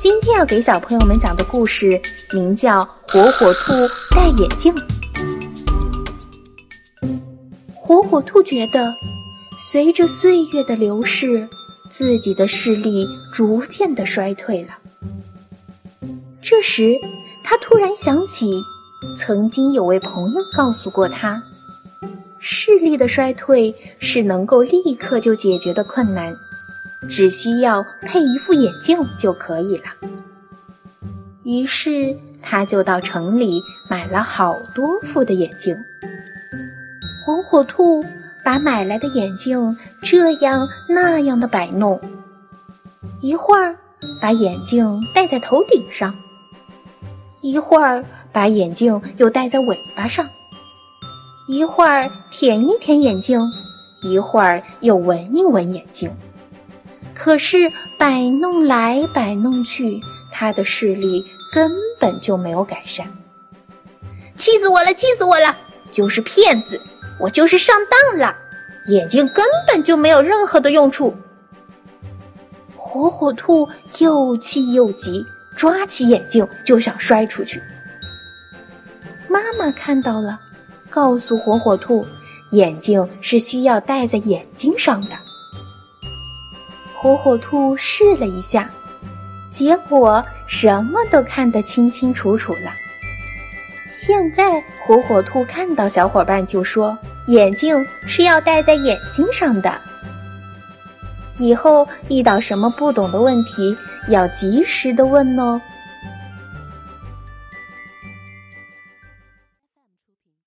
今天要给小朋友们讲的故事名叫《火火兔戴眼镜》。火火兔觉得，随着岁月的流逝，自己的视力逐渐的衰退了。这时，他突然想起，曾经有位朋友告诉过他，视力的衰退是能够立刻就解决的困难。只需要配一副眼镜就可以了。于是他就到城里买了好多副的眼镜。火火兔把买来的眼镜这样那样的摆弄，一会儿把眼镜戴在头顶上，一会儿把眼镜又戴在尾巴上，一会儿舔一舔眼镜，一会儿又闻一闻眼镜。可是摆弄来摆弄去，他的视力根本就没有改善。气死我了！气死我了！就是骗子！我就是上当了！眼睛根本就没有任何的用处。火火兔又气又急，抓起眼镜就想摔出去。妈妈看到了，告诉火火兔，眼镜是需要戴在眼睛上的。火火兔试了一下，结果什么都看得清清楚楚了。现在火火兔看到小伙伴就说：“眼镜是要戴在眼睛上的。以后遇到什么不懂的问题，要及时的问哦。”